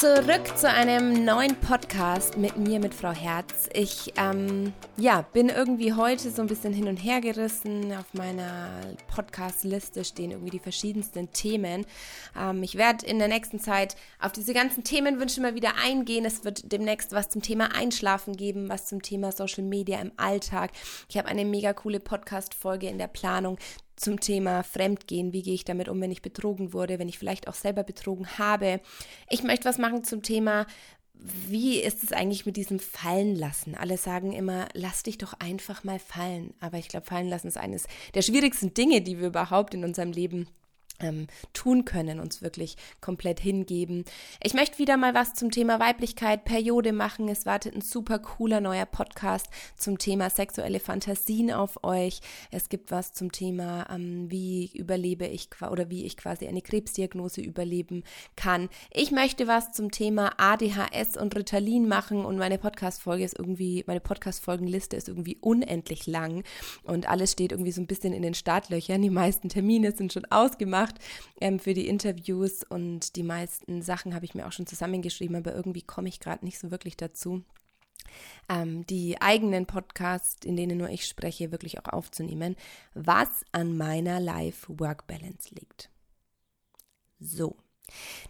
zurück zu einem neuen Podcast mit mir, mit Frau Herz. Ich ähm, ja, bin irgendwie heute so ein bisschen hin und her gerissen. Auf meiner Podcast-Liste stehen irgendwie die verschiedensten Themen. Ähm, ich werde in der nächsten Zeit auf diese ganzen Themenwünsche mal wieder eingehen. Es wird demnächst was zum Thema Einschlafen geben, was zum Thema Social Media im Alltag. Ich habe eine mega coole Podcast-Folge in der Planung zum Thema Fremdgehen. Wie gehe ich damit um, wenn ich betrogen wurde, wenn ich vielleicht auch selber betrogen habe? Ich möchte was machen zum Thema, wie ist es eigentlich mit diesem Fallen lassen? Alle sagen immer, lass dich doch einfach mal fallen. Aber ich glaube, fallen lassen ist eines der schwierigsten Dinge, die wir überhaupt in unserem Leben ähm, tun können, uns wirklich komplett hingeben. Ich möchte wieder mal was zum Thema Weiblichkeit, Periode machen. Es wartet ein super cooler neuer Podcast zum Thema sexuelle Fantasien auf euch. Es gibt was zum Thema, ähm, wie überlebe ich oder wie ich quasi eine Krebsdiagnose überleben kann. Ich möchte was zum Thema ADHS und Ritalin machen und meine Podcast-Folge ist irgendwie, meine Podcast-Folgenliste ist irgendwie unendlich lang und alles steht irgendwie so ein bisschen in den Startlöchern. Die meisten Termine sind schon ausgemacht gemacht ähm, für die Interviews und die meisten Sachen habe ich mir auch schon zusammengeschrieben, aber irgendwie komme ich gerade nicht so wirklich dazu. Ähm, die eigenen Podcasts, in denen nur ich spreche, wirklich auch aufzunehmen, was an meiner Life-Work-Balance liegt. So.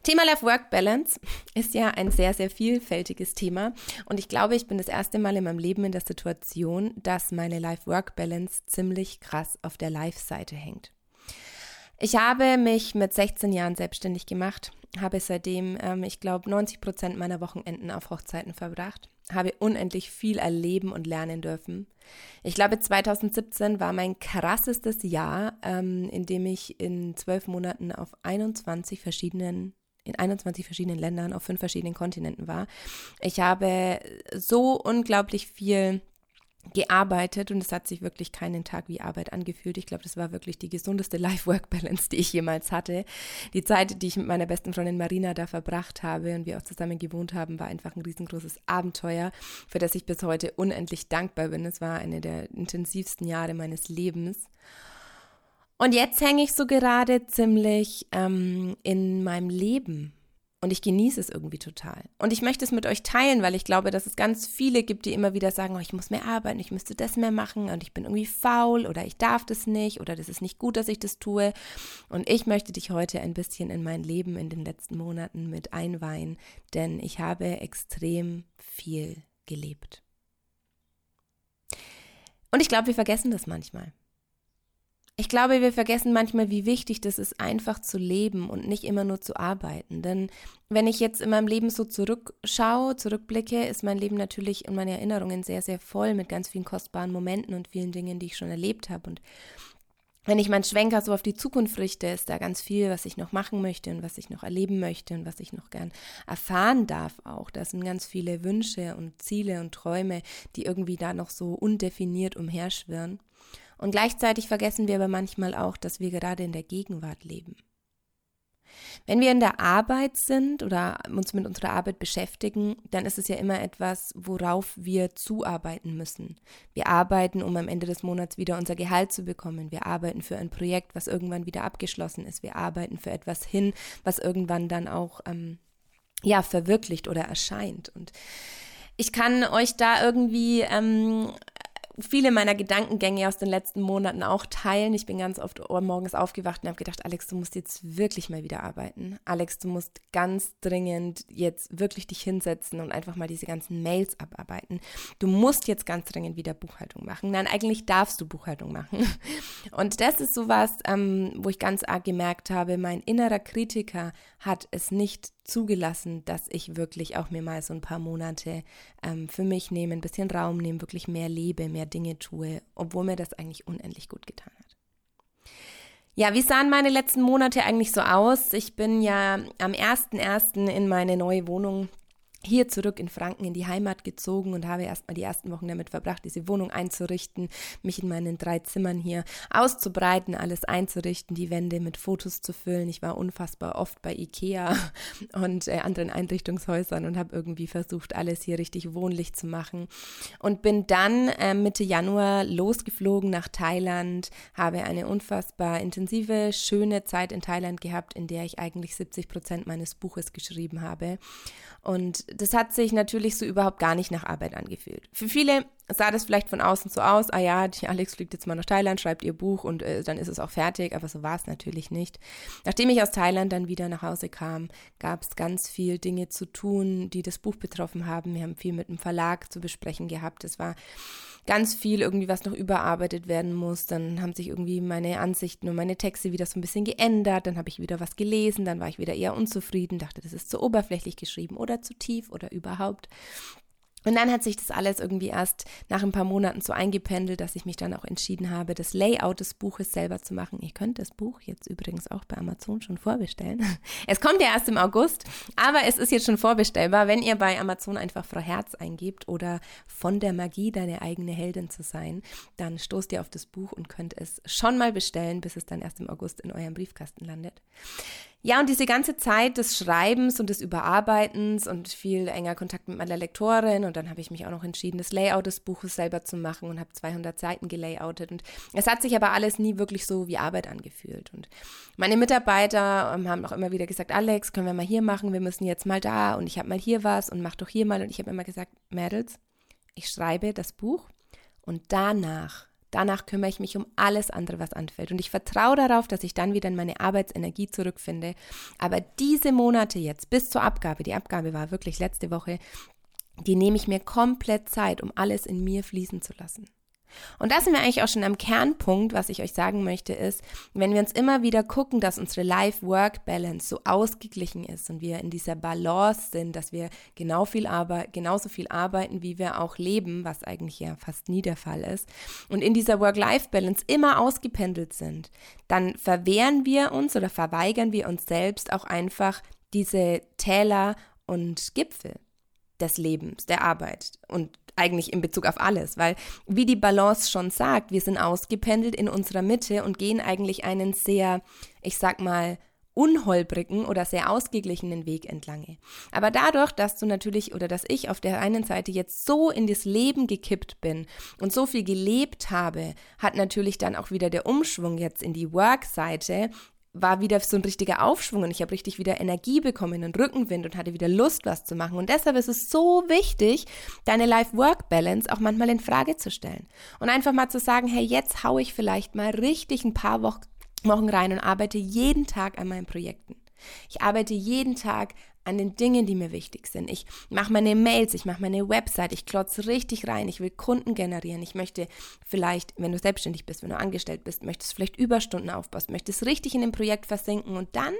Thema Life-Work-Balance ist ja ein sehr, sehr vielfältiges Thema und ich glaube, ich bin das erste Mal in meinem Leben in der Situation, dass meine Life-Work-Balance ziemlich krass auf der Live-Seite hängt. Ich habe mich mit 16 Jahren selbstständig gemacht, habe seitdem, ähm, ich glaube, 90 Prozent meiner Wochenenden auf Hochzeiten verbracht, habe unendlich viel erleben und lernen dürfen. Ich glaube, 2017 war mein krassestes Jahr, ähm, in dem ich in zwölf Monaten auf 21 verschiedenen in 21 verschiedenen Ländern auf fünf verschiedenen Kontinenten war. Ich habe so unglaublich viel gearbeitet und es hat sich wirklich keinen Tag wie Arbeit angefühlt. Ich glaube, das war wirklich die gesundeste Life-Work-Balance, die ich jemals hatte. Die Zeit, die ich mit meiner besten Freundin Marina da verbracht habe und wir auch zusammen gewohnt haben, war einfach ein riesengroßes Abenteuer, für das ich bis heute unendlich dankbar bin. Es war eine der intensivsten Jahre meines Lebens. Und jetzt hänge ich so gerade ziemlich ähm, in meinem Leben und ich genieße es irgendwie total. Und ich möchte es mit euch teilen, weil ich glaube, dass es ganz viele gibt, die immer wieder sagen, oh, ich muss mehr arbeiten, ich müsste das mehr machen und ich bin irgendwie faul oder ich darf das nicht oder das ist nicht gut, dass ich das tue. Und ich möchte dich heute ein bisschen in mein Leben in den letzten Monaten mit einweihen, denn ich habe extrem viel gelebt. Und ich glaube, wir vergessen das manchmal. Ich glaube, wir vergessen manchmal, wie wichtig das ist, einfach zu leben und nicht immer nur zu arbeiten. Denn wenn ich jetzt in meinem Leben so zurückschaue, zurückblicke, ist mein Leben natürlich und meine Erinnerungen sehr, sehr voll mit ganz vielen kostbaren Momenten und vielen Dingen, die ich schon erlebt habe. Und wenn ich meinen Schwenker so auf die Zukunft richte, ist da ganz viel, was ich noch machen möchte und was ich noch erleben möchte und was ich noch gern erfahren darf auch. Da sind ganz viele Wünsche und Ziele und Träume, die irgendwie da noch so undefiniert umherschwirren. Und gleichzeitig vergessen wir aber manchmal auch, dass wir gerade in der Gegenwart leben. Wenn wir in der Arbeit sind oder uns mit unserer Arbeit beschäftigen, dann ist es ja immer etwas, worauf wir zuarbeiten müssen. Wir arbeiten, um am Ende des Monats wieder unser Gehalt zu bekommen. Wir arbeiten für ein Projekt, was irgendwann wieder abgeschlossen ist. Wir arbeiten für etwas hin, was irgendwann dann auch ähm, ja verwirklicht oder erscheint. Und ich kann euch da irgendwie ähm, viele meiner Gedankengänge aus den letzten Monaten auch teilen. Ich bin ganz oft morgens aufgewacht und habe gedacht, Alex, du musst jetzt wirklich mal wieder arbeiten. Alex, du musst ganz dringend jetzt wirklich dich hinsetzen und einfach mal diese ganzen Mails abarbeiten. Du musst jetzt ganz dringend wieder Buchhaltung machen. Nein, eigentlich darfst du Buchhaltung machen. Und das ist sowas, ähm, wo ich ganz arg gemerkt habe, mein innerer Kritiker hat es nicht zugelassen, dass ich wirklich auch mir mal so ein paar Monate ähm, für mich nehme, ein bisschen Raum nehme, wirklich mehr lebe, mehr Dinge tue, obwohl mir das eigentlich unendlich gut getan hat. Ja, wie sahen meine letzten Monate eigentlich so aus? Ich bin ja am 1.1. in meine neue Wohnung hier zurück in Franken in die Heimat gezogen und habe erstmal die ersten Wochen damit verbracht, diese Wohnung einzurichten, mich in meinen drei Zimmern hier auszubreiten, alles einzurichten, die Wände mit Fotos zu füllen. Ich war unfassbar oft bei Ikea und äh, anderen Einrichtungshäusern und habe irgendwie versucht, alles hier richtig wohnlich zu machen. Und bin dann äh, Mitte Januar losgeflogen nach Thailand, habe eine unfassbar intensive, schöne Zeit in Thailand gehabt, in der ich eigentlich 70 Prozent meines Buches geschrieben habe. Und das hat sich natürlich so überhaupt gar nicht nach Arbeit angefühlt. Für viele sah das vielleicht von außen so aus, ah ja, die Alex fliegt jetzt mal nach Thailand, schreibt ihr Buch und äh, dann ist es auch fertig, aber so war es natürlich nicht. Nachdem ich aus Thailand dann wieder nach Hause kam, gab es ganz viel Dinge zu tun, die das Buch betroffen haben. Wir haben viel mit dem Verlag zu besprechen gehabt. Es war ganz viel irgendwie, was noch überarbeitet werden muss. Dann haben sich irgendwie meine Ansichten und meine Texte wieder so ein bisschen geändert. Dann habe ich wieder was gelesen, dann war ich wieder eher unzufrieden, dachte, das ist zu oberflächlich geschrieben oder zu tief oder überhaupt. Und dann hat sich das alles irgendwie erst nach ein paar Monaten so eingependelt, dass ich mich dann auch entschieden habe, das Layout des Buches selber zu machen. Ihr könnt das Buch jetzt übrigens auch bei Amazon schon vorbestellen. Es kommt ja erst im August, aber es ist jetzt schon vorbestellbar, wenn ihr bei Amazon einfach Frau Herz eingebt oder von der Magie deine eigene Heldin zu sein, dann stoßt ihr auf das Buch und könnt es schon mal bestellen, bis es dann erst im August in eurem Briefkasten landet. Ja, und diese ganze Zeit des Schreibens und des Überarbeitens und viel enger Kontakt mit meiner Lektorin und dann habe ich mich auch noch entschieden, das Layout des Buches selber zu machen und habe 200 Seiten gelayoutet. Und es hat sich aber alles nie wirklich so wie Arbeit angefühlt. Und meine Mitarbeiter ähm, haben auch immer wieder gesagt, Alex, können wir mal hier machen, wir müssen jetzt mal da und ich habe mal hier was und mach doch hier mal. Und ich habe immer gesagt, Mädels, ich schreibe das Buch und danach Danach kümmere ich mich um alles andere, was anfällt. Und ich vertraue darauf, dass ich dann wieder in meine Arbeitsenergie zurückfinde. Aber diese Monate jetzt bis zur Abgabe, die Abgabe war wirklich letzte Woche, die nehme ich mir komplett Zeit, um alles in mir fließen zu lassen. Und da sind wir eigentlich auch schon am Kernpunkt, was ich euch sagen möchte, ist, wenn wir uns immer wieder gucken, dass unsere Life-Work-Balance so ausgeglichen ist und wir in dieser Balance sind, dass wir genau viel Arbeit, genauso viel arbeiten, wie wir auch leben, was eigentlich ja fast nie der Fall ist, und in dieser Work-Life-Balance immer ausgependelt sind, dann verwehren wir uns oder verweigern wir uns selbst auch einfach diese Täler und Gipfel des Lebens, der Arbeit. Und eigentlich in Bezug auf alles, weil wie die Balance schon sagt, wir sind ausgependelt in unserer Mitte und gehen eigentlich einen sehr, ich sag mal, unholprigen oder sehr ausgeglichenen Weg entlange. Aber dadurch, dass du natürlich oder dass ich auf der einen Seite jetzt so in das Leben gekippt bin und so viel gelebt habe, hat natürlich dann auch wieder der Umschwung jetzt in die Work-Seite war wieder so ein richtiger Aufschwung und ich habe richtig wieder Energie bekommen, einen Rückenwind und hatte wieder Lust, was zu machen. Und deshalb ist es so wichtig, deine Life-Work-Balance auch manchmal in Frage zu stellen. Und einfach mal zu sagen, hey, jetzt hau ich vielleicht mal richtig ein paar Wochen rein und arbeite jeden Tag an meinen Projekten. Ich arbeite jeden Tag an den Dingen, die mir wichtig sind. Ich mache meine Mails, ich mache meine Website, ich klotze richtig rein, ich will Kunden generieren. Ich möchte vielleicht, wenn du selbstständig bist, wenn du angestellt bist, möchtest vielleicht Überstunden aufbauen, möchtest richtig in dem Projekt versinken und dann,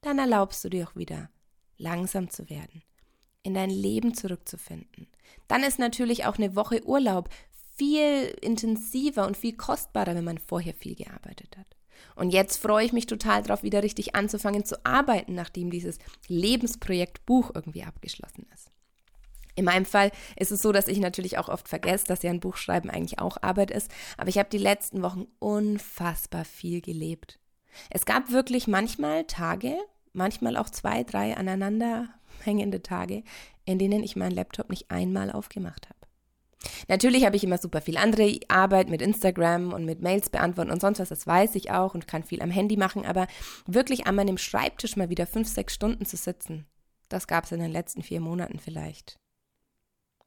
dann erlaubst du dir auch wieder, langsam zu werden, in dein Leben zurückzufinden. Dann ist natürlich auch eine Woche Urlaub viel intensiver und viel kostbarer, wenn man vorher viel gearbeitet hat. Und jetzt freue ich mich total darauf, wieder richtig anzufangen zu arbeiten, nachdem dieses Lebensprojekt Buch irgendwie abgeschlossen ist. In meinem Fall ist es so, dass ich natürlich auch oft vergesse, dass ja ein Buchschreiben eigentlich auch Arbeit ist. Aber ich habe die letzten Wochen unfassbar viel gelebt. Es gab wirklich manchmal Tage, manchmal auch zwei, drei aneinander hängende Tage, in denen ich meinen Laptop nicht einmal aufgemacht habe. Natürlich habe ich immer super viel andere Arbeit mit Instagram und mit Mails beantworten und sonst was, das weiß ich auch und kann viel am Handy machen, aber wirklich an meinem Schreibtisch mal wieder fünf, sechs Stunden zu sitzen, das gab es in den letzten vier Monaten vielleicht.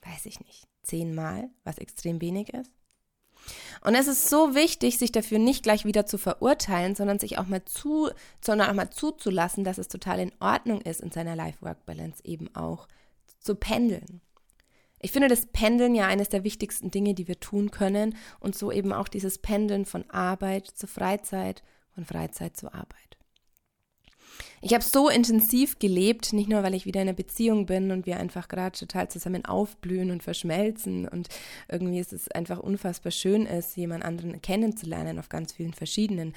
Weiß ich nicht. Zehnmal, was extrem wenig ist. Und es ist so wichtig, sich dafür nicht gleich wieder zu verurteilen, sondern sich auch mal zu, sondern auch mal zuzulassen, dass es total in Ordnung ist, in seiner Life-Work-Balance eben auch zu pendeln. Ich finde das Pendeln ja eines der wichtigsten Dinge, die wir tun können und so eben auch dieses Pendeln von Arbeit zu Freizeit, von Freizeit zu Arbeit. Ich habe so intensiv gelebt, nicht nur weil ich wieder in einer Beziehung bin und wir einfach gerade total zusammen aufblühen und verschmelzen und irgendwie ist es einfach unfassbar schön ist, jemand anderen kennenzulernen auf ganz vielen verschiedenen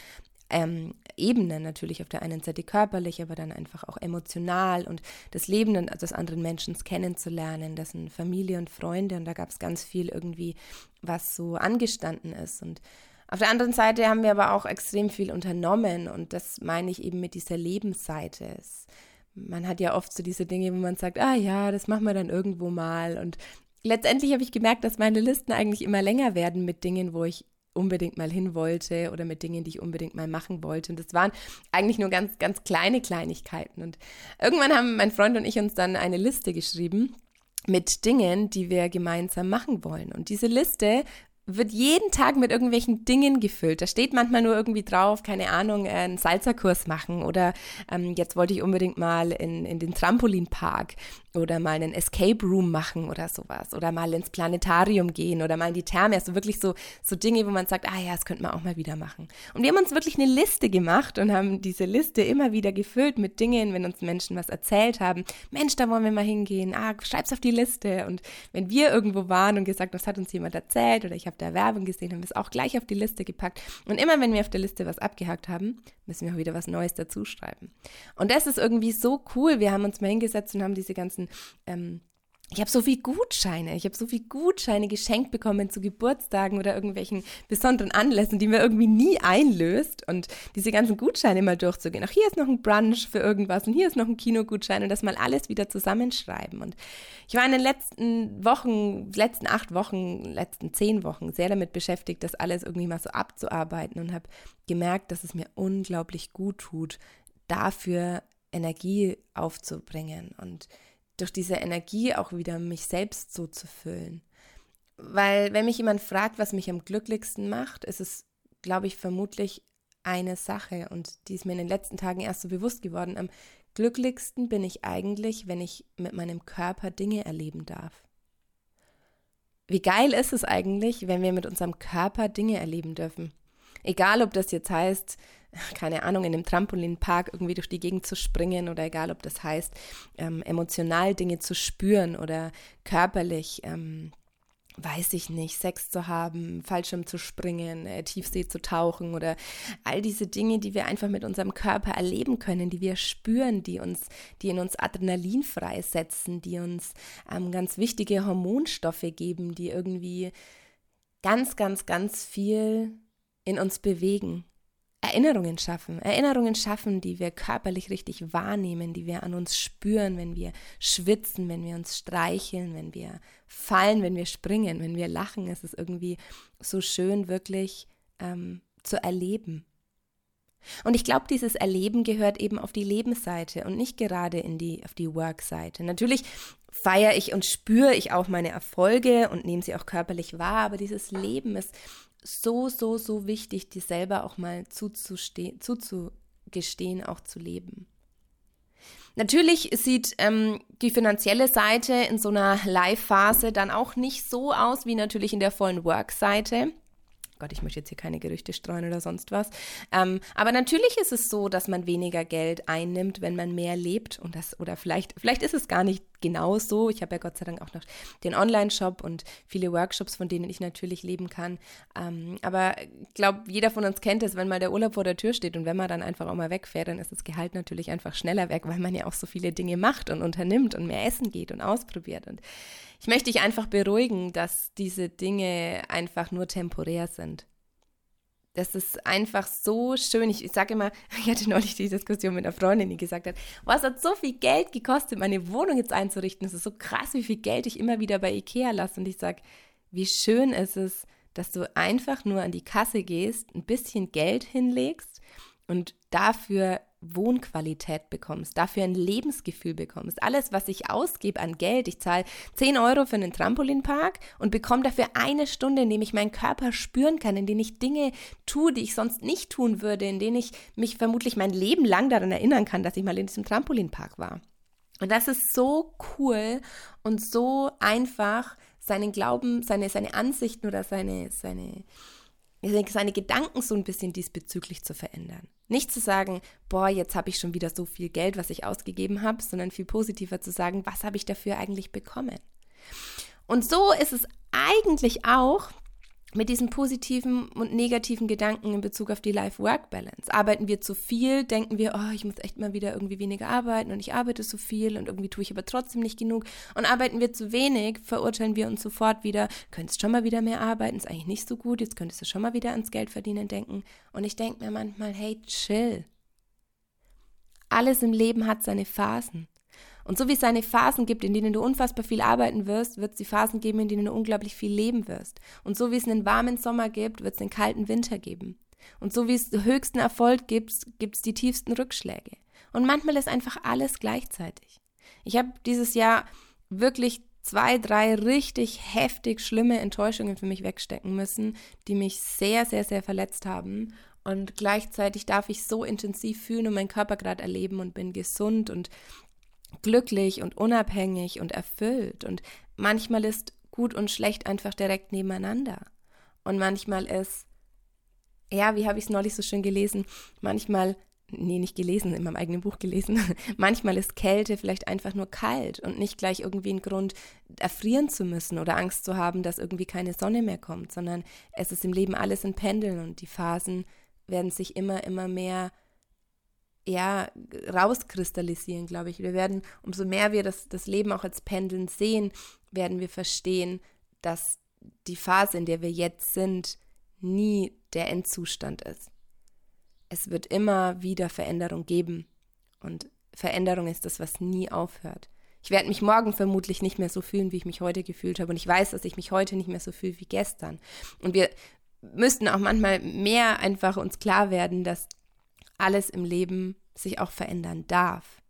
ähm, Ebenen natürlich. Auf der einen Seite körperlich, aber dann einfach auch emotional und das Leben des anderen Menschen kennenzulernen, dessen Familie und Freunde. Und da gab es ganz viel irgendwie, was so angestanden ist. Und auf der anderen Seite haben wir aber auch extrem viel unternommen und das meine ich eben mit dieser Lebensseite. Es, man hat ja oft so diese Dinge, wo man sagt, ah ja, das machen wir dann irgendwo mal. Und letztendlich habe ich gemerkt, dass meine Listen eigentlich immer länger werden mit Dingen, wo ich unbedingt mal hin wollte oder mit Dingen, die ich unbedingt mal machen wollte. Und das waren eigentlich nur ganz, ganz kleine Kleinigkeiten. Und irgendwann haben mein Freund und ich uns dann eine Liste geschrieben mit Dingen, die wir gemeinsam machen wollen. Und diese Liste wird jeden Tag mit irgendwelchen Dingen gefüllt. Da steht manchmal nur irgendwie drauf, keine Ahnung, einen Salzerkurs machen oder ähm, jetzt wollte ich unbedingt mal in, in den Trampolinpark oder mal einen Escape Room machen oder sowas oder mal ins Planetarium gehen oder mal in die Therme. Also wirklich so, so Dinge, wo man sagt, ah ja, das könnte man auch mal wieder machen. Und wir haben uns wirklich eine Liste gemacht und haben diese Liste immer wieder gefüllt mit Dingen, wenn uns Menschen was erzählt haben. Mensch, da wollen wir mal hingehen. Ah, schreib's auf die Liste. Und wenn wir irgendwo waren und gesagt, das hat uns jemand erzählt oder ich habe da Werbung gesehen, haben wir es auch gleich auf die Liste gepackt. Und immer wenn wir auf der Liste was abgehakt haben, müssen wir auch wieder was Neues dazu schreiben. Und das ist irgendwie so cool. Wir haben uns mal hingesetzt und haben diese ganzen ähm, ich habe so viel Gutscheine, ich habe so viel Gutscheine geschenkt bekommen zu Geburtstagen oder irgendwelchen besonderen Anlässen, die man irgendwie nie einlöst und diese ganzen Gutscheine mal durchzugehen. Auch hier ist noch ein Brunch für irgendwas und hier ist noch ein Kinogutschein und das mal alles wieder zusammenschreiben. Und ich war in den letzten Wochen, letzten acht Wochen, letzten zehn Wochen sehr damit beschäftigt, das alles irgendwie mal so abzuarbeiten und habe gemerkt, dass es mir unglaublich gut tut, dafür Energie aufzubringen und durch diese Energie auch wieder mich selbst so zu füllen. Weil wenn mich jemand fragt, was mich am glücklichsten macht, ist es, glaube ich, vermutlich eine Sache und die ist mir in den letzten Tagen erst so bewusst geworden. Am glücklichsten bin ich eigentlich, wenn ich mit meinem Körper Dinge erleben darf. Wie geil ist es eigentlich, wenn wir mit unserem Körper Dinge erleben dürfen? Egal, ob das jetzt heißt, keine Ahnung, in einem Trampolinpark irgendwie durch die Gegend zu springen oder egal, ob das heißt, ähm, emotional Dinge zu spüren oder körperlich, ähm, weiß ich nicht, Sex zu haben, Fallschirm zu springen, äh, Tiefsee zu tauchen oder all diese Dinge, die wir einfach mit unserem Körper erleben können, die wir spüren, die uns, die in uns Adrenalin freisetzen, die uns ähm, ganz wichtige Hormonstoffe geben, die irgendwie ganz, ganz, ganz viel in uns bewegen. Erinnerungen schaffen, Erinnerungen schaffen, die wir körperlich richtig wahrnehmen, die wir an uns spüren, wenn wir schwitzen, wenn wir uns streicheln, wenn wir fallen, wenn wir springen, wenn wir lachen. Es ist irgendwie so schön, wirklich ähm, zu erleben. Und ich glaube, dieses Erleben gehört eben auf die Lebensseite und nicht gerade in die, auf die Workseite. Natürlich feiere ich und spüre ich auch meine Erfolge und nehme sie auch körperlich wahr, aber dieses Leben ist so, so, so wichtig, dir selber auch mal zuzugestehen, auch zu leben. Natürlich sieht ähm, die finanzielle Seite in so einer Live-Phase dann auch nicht so aus wie natürlich in der vollen Work-Seite. Gott, ich möchte jetzt hier keine Gerüchte streuen oder sonst was. Ähm, aber natürlich ist es so, dass man weniger Geld einnimmt, wenn man mehr lebt und das oder vielleicht vielleicht ist es gar nicht genau so. Ich habe ja Gott sei Dank auch noch den Online-Shop und viele Workshops, von denen ich natürlich leben kann. Ähm, aber ich glaube, jeder von uns kennt es, wenn mal der Urlaub vor der Tür steht und wenn man dann einfach auch mal wegfährt, dann ist das Gehalt natürlich einfach schneller weg, weil man ja auch so viele Dinge macht und unternimmt und mehr essen geht und ausprobiert. Und ich möchte dich einfach beruhigen, dass diese Dinge einfach nur temporär sind. Das ist einfach so schön. Ich, ich sage immer, ich hatte neulich die Diskussion mit einer Freundin, die gesagt hat, was hat so viel Geld gekostet, meine Wohnung jetzt einzurichten. Es ist so krass, wie viel Geld ich immer wieder bei Ikea lasse. Und ich sage, wie schön ist es, dass du einfach nur an die Kasse gehst, ein bisschen Geld hinlegst und dafür Wohnqualität bekommst, dafür ein Lebensgefühl bekommst. Alles, was ich ausgebe an Geld, ich zahle 10 Euro für einen Trampolinpark und bekomme dafür eine Stunde, in dem ich meinen Körper spüren kann, in denen ich Dinge tue, die ich sonst nicht tun würde, in denen ich mich vermutlich mein Leben lang daran erinnern kann, dass ich mal in diesem Trampolinpark war. Und das ist so cool und so einfach, seinen Glauben, seine, seine Ansichten oder seine, seine, seine Gedanken so ein bisschen diesbezüglich zu verändern. Nicht zu sagen, boah, jetzt habe ich schon wieder so viel Geld, was ich ausgegeben habe, sondern viel positiver zu sagen, was habe ich dafür eigentlich bekommen. Und so ist es eigentlich auch, mit diesen positiven und negativen Gedanken in Bezug auf die Life-Work-Balance. Arbeiten wir zu viel, denken wir, oh, ich muss echt mal wieder irgendwie weniger arbeiten und ich arbeite so viel und irgendwie tue ich aber trotzdem nicht genug. Und arbeiten wir zu wenig, verurteilen wir uns sofort wieder, könntest schon mal wieder mehr arbeiten, ist eigentlich nicht so gut, jetzt könntest du schon mal wieder ans Geld verdienen denken. Und ich denke mir manchmal, hey, chill. Alles im Leben hat seine Phasen. Und so wie es seine Phasen gibt, in denen du unfassbar viel arbeiten wirst, wird es die Phasen geben, in denen du unglaublich viel leben wirst. Und so wie es einen warmen Sommer gibt, wird es einen kalten Winter geben. Und so wie es höchsten Erfolg gibt, gibt es die tiefsten Rückschläge. Und manchmal ist einfach alles gleichzeitig. Ich habe dieses Jahr wirklich zwei, drei richtig heftig schlimme Enttäuschungen für mich wegstecken müssen, die mich sehr, sehr, sehr verletzt haben. Und gleichzeitig darf ich so intensiv fühlen und meinen Körper gerade erleben und bin gesund und glücklich und unabhängig und erfüllt. Und manchmal ist gut und schlecht einfach direkt nebeneinander. Und manchmal ist, ja, wie habe ich es neulich so schön gelesen, manchmal, nee, nicht gelesen, in meinem eigenen Buch gelesen, manchmal ist Kälte vielleicht einfach nur kalt und nicht gleich irgendwie ein Grund, erfrieren zu müssen oder Angst zu haben, dass irgendwie keine Sonne mehr kommt, sondern es ist im Leben alles in Pendeln und die Phasen werden sich immer, immer mehr ja, rauskristallisieren, glaube ich. Wir werden, umso mehr wir das, das Leben auch als Pendeln sehen, werden wir verstehen, dass die Phase, in der wir jetzt sind, nie der Endzustand ist. Es wird immer wieder Veränderung geben. Und Veränderung ist das, was nie aufhört. Ich werde mich morgen vermutlich nicht mehr so fühlen, wie ich mich heute gefühlt habe. Und ich weiß, dass ich mich heute nicht mehr so fühle wie gestern. Und wir müssten auch manchmal mehr einfach uns klar werden, dass alles im Leben sich auch verändern darf.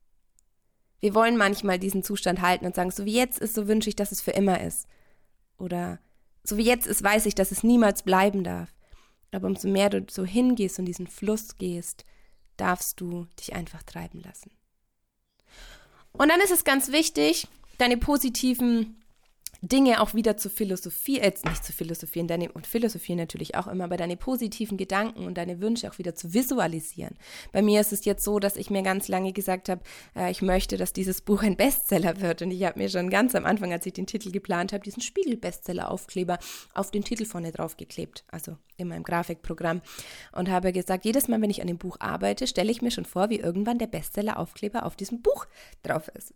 Wir wollen manchmal diesen Zustand halten und sagen, so wie jetzt ist, so wünsche ich, dass es für immer ist. Oder so wie jetzt ist, weiß ich, dass es niemals bleiben darf. Aber umso mehr du so hingehst und diesen Fluss gehst, darfst du dich einfach treiben lassen. Und dann ist es ganz wichtig, deine positiven Dinge auch wieder zu philosophieren, äh, nicht zu philosophieren, deine, und philosophieren natürlich auch immer, aber deine positiven Gedanken und deine Wünsche auch wieder zu visualisieren. Bei mir ist es jetzt so, dass ich mir ganz lange gesagt habe, äh, ich möchte, dass dieses Buch ein Bestseller wird. Und ich habe mir schon ganz am Anfang, als ich den Titel geplant habe, diesen Spiegel-Bestseller-Aufkleber auf den Titel vorne drauf geklebt, also in meinem Grafikprogramm. Und habe gesagt, jedes Mal, wenn ich an dem Buch arbeite, stelle ich mir schon vor, wie irgendwann der Bestseller-Aufkleber auf diesem Buch drauf ist.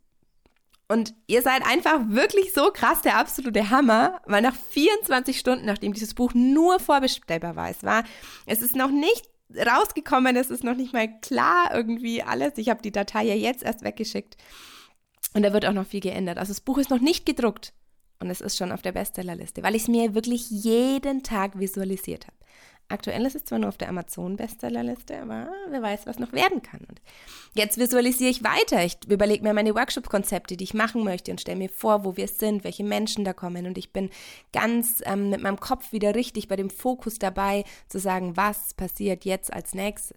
Und ihr seid einfach wirklich so krass der absolute Hammer, weil nach 24 Stunden, nachdem dieses Buch nur vorbestellbar war, es war, es ist noch nicht rausgekommen, es ist noch nicht mal klar irgendwie alles. Ich habe die Datei ja jetzt erst weggeschickt und da wird auch noch viel geändert. Also das Buch ist noch nicht gedruckt und es ist schon auf der Bestsellerliste, weil ich es mir wirklich jeden Tag visualisiert habe. Aktuell ist es zwar nur auf der Amazon-Bestsellerliste, aber wer weiß, was noch werden kann. Und jetzt visualisiere ich weiter. Ich überlege mir meine Workshop-Konzepte, die ich machen möchte und stelle mir vor, wo wir sind, welche Menschen da kommen. Und ich bin ganz ähm, mit meinem Kopf wieder richtig bei dem Fokus dabei, zu sagen, was passiert jetzt als nächstes.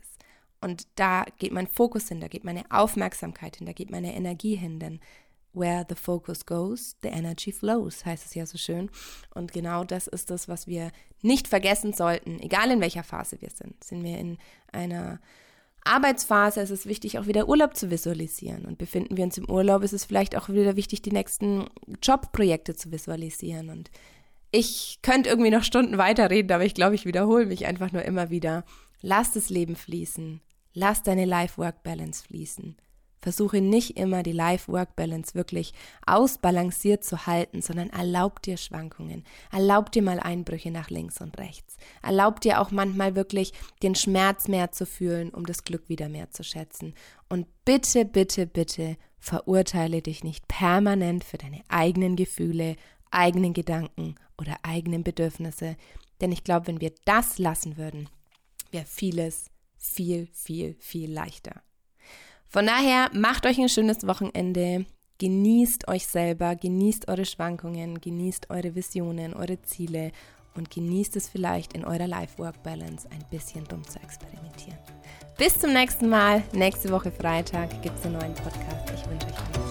Und da geht mein Fokus hin, da geht meine Aufmerksamkeit hin, da geht meine Energie hin, denn Where the focus goes, the energy flows, heißt es ja so schön. Und genau das ist das, was wir nicht vergessen sollten, egal in welcher Phase wir sind. Sind wir in einer Arbeitsphase, ist es wichtig, auch wieder Urlaub zu visualisieren. Und befinden wir uns im Urlaub, ist es vielleicht auch wieder wichtig, die nächsten Jobprojekte zu visualisieren. Und ich könnte irgendwie noch Stunden weiterreden, aber ich glaube, ich wiederhole mich einfach nur immer wieder. Lass das Leben fließen. Lass deine Life-Work-Balance fließen. Versuche nicht immer die Life-Work-Balance wirklich ausbalanciert zu halten, sondern erlaub dir Schwankungen. Erlaub dir mal Einbrüche nach links und rechts. Erlaub dir auch manchmal wirklich den Schmerz mehr zu fühlen, um das Glück wieder mehr zu schätzen. Und bitte, bitte, bitte verurteile dich nicht permanent für deine eigenen Gefühle, eigenen Gedanken oder eigenen Bedürfnisse. Denn ich glaube, wenn wir das lassen würden, wäre vieles viel, viel, viel leichter. Von daher macht euch ein schönes Wochenende, genießt euch selber, genießt eure Schwankungen, genießt eure Visionen, eure Ziele und genießt es vielleicht in eurer Life-Work-Balance ein bisschen dumm zu experimentieren. Bis zum nächsten Mal. Nächste Woche Freitag gibt es einen neuen Podcast. Ich wünsche euch